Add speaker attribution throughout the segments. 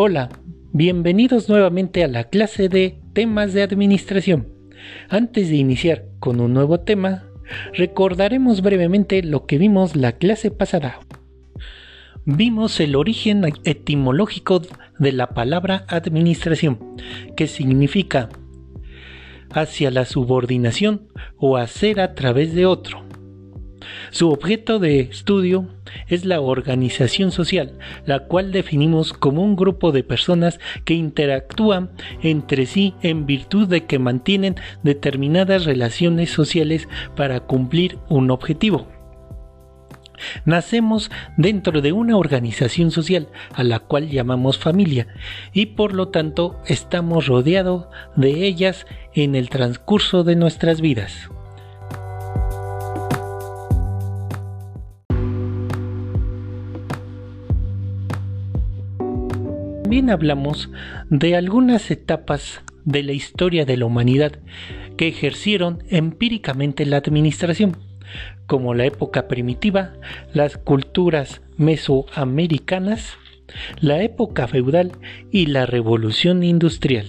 Speaker 1: Hola, bienvenidos nuevamente a la clase de temas de administración. Antes de iniciar con un nuevo tema, recordaremos brevemente lo que vimos la clase pasada. Vimos el origen etimológico de la palabra administración, que significa hacia la subordinación o hacer a través de otro. Su objeto de estudio es la organización social, la cual definimos como un grupo de personas que interactúan entre sí en virtud de que mantienen determinadas relaciones sociales para cumplir un objetivo. Nacemos dentro de una organización social a la cual llamamos familia y por lo tanto estamos rodeados de ellas en el transcurso de nuestras vidas. También hablamos de algunas etapas de la historia de la humanidad que ejercieron empíricamente la administración, como la época primitiva, las culturas mesoamericanas, la época feudal y la revolución industrial.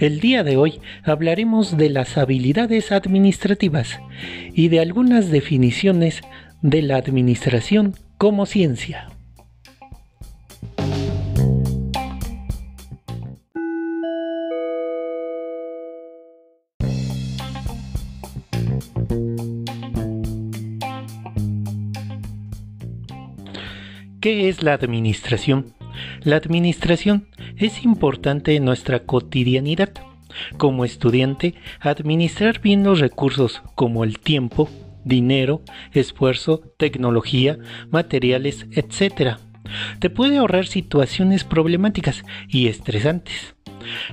Speaker 1: El día de hoy hablaremos de las habilidades administrativas y de algunas definiciones de la administración como ciencia. ¿Qué es la administración? La administración es importante en nuestra cotidianidad. Como estudiante, administrar bien los recursos como el tiempo, dinero, esfuerzo, tecnología, materiales, etc. Te puede ahorrar situaciones problemáticas y estresantes.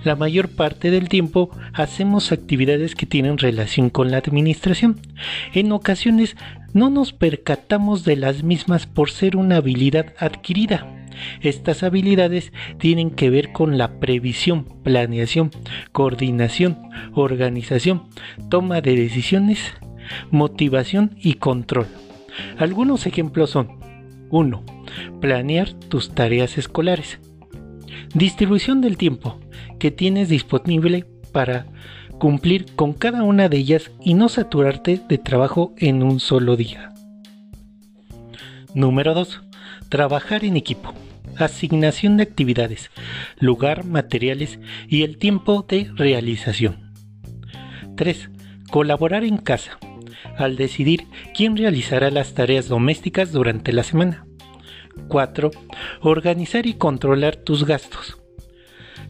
Speaker 1: La mayor parte del tiempo hacemos actividades que tienen relación con la administración. En ocasiones no nos percatamos de las mismas por ser una habilidad adquirida. Estas habilidades tienen que ver con la previsión, planeación, coordinación, organización, toma de decisiones, motivación y control. Algunos ejemplos son 1. Planear tus tareas escolares. Distribución del tiempo que tienes disponible para cumplir con cada una de ellas y no saturarte de trabajo en un solo día. Número 2. Trabajar en equipo asignación de actividades, lugar, materiales y el tiempo de realización. 3. Colaborar en casa, al decidir quién realizará las tareas domésticas durante la semana. 4. Organizar y controlar tus gastos.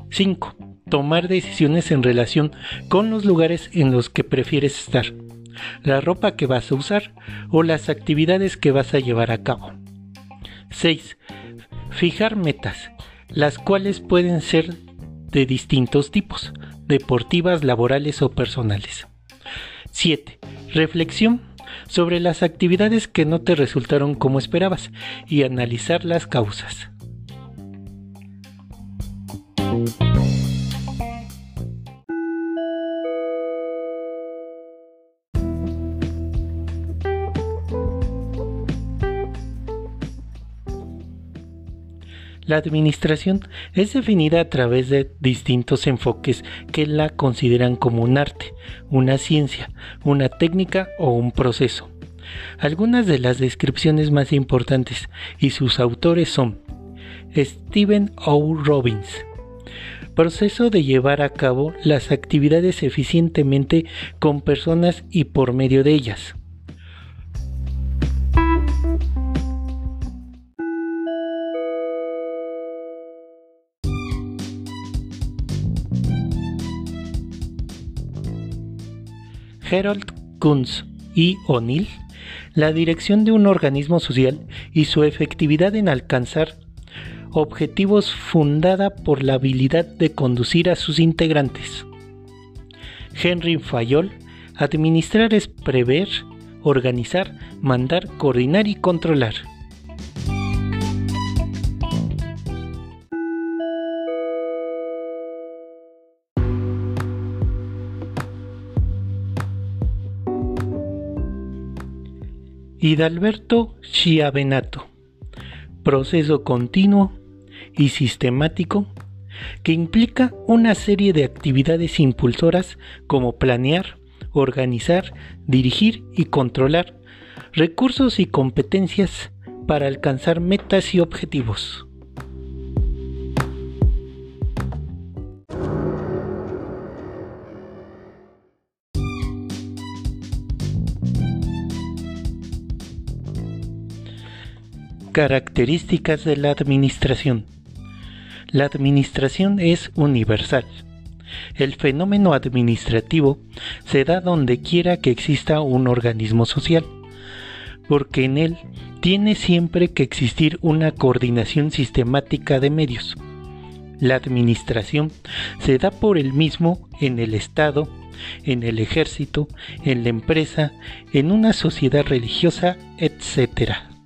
Speaker 1: 5. Tomar decisiones en relación con los lugares en los que prefieres estar, la ropa que vas a usar o las actividades que vas a llevar a cabo. 6. Fijar metas, las cuales pueden ser de distintos tipos, deportivas, laborales o personales. 7. Reflexión sobre las actividades que no te resultaron como esperabas y analizar las causas. La administración es definida a través de distintos enfoques que la consideran como un arte, una ciencia, una técnica o un proceso. Algunas de las descripciones más importantes y sus autores son Stephen O. Robbins, proceso de llevar a cabo las actividades eficientemente con personas y por medio de ellas. Harold Kunz y O'Neill, la dirección de un organismo social y su efectividad en alcanzar objetivos fundada por la habilidad de conducir a sus integrantes. Henry Fayol, administrar es prever, organizar, mandar, coordinar y controlar. Hidalberto Chiavenato. Proceso continuo y sistemático que implica una serie de actividades impulsoras como planear, organizar, dirigir y controlar recursos y competencias para alcanzar metas y objetivos. Características de la administración. La administración es universal. El fenómeno administrativo se da donde quiera que exista un organismo social, porque en él tiene siempre que existir una coordinación sistemática de medios. La administración se da por el mismo en el Estado, en el ejército, en la empresa, en una sociedad religiosa, etc.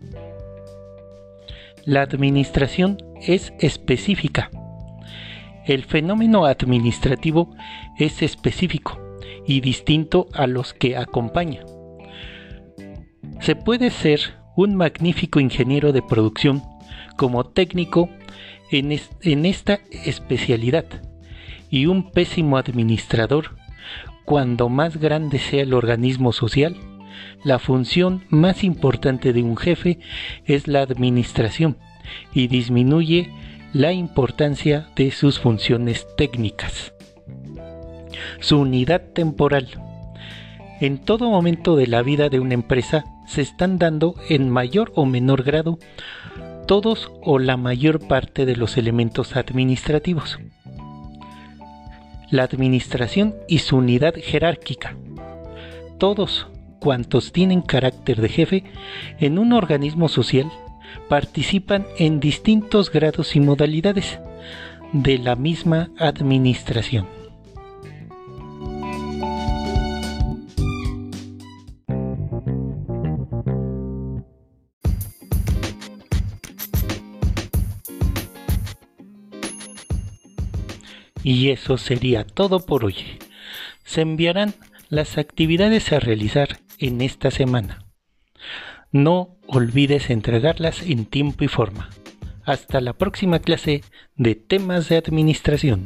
Speaker 1: La administración es específica. El fenómeno administrativo es específico y distinto a los que acompaña. Se puede ser un magnífico ingeniero de producción como técnico en, esta especialidad y un pésimo administrador cuando más grande sea el organismo social la función más importante de un jefe es la administración y disminuye la importancia de sus funciones técnicas. Su unidad temporal. En todo momento de la vida de una empresa se están dando en mayor o menor grado todos o la mayor parte de los elementos administrativos. La administración y su unidad jerárquica. Todos cuantos tienen carácter de jefe en un organismo social participan en distintos grados y modalidades de la misma administración. Y eso sería todo por hoy. Se enviarán las actividades a realizar en esta semana. No olvides entregarlas en tiempo y forma. Hasta la próxima clase de temas de administración.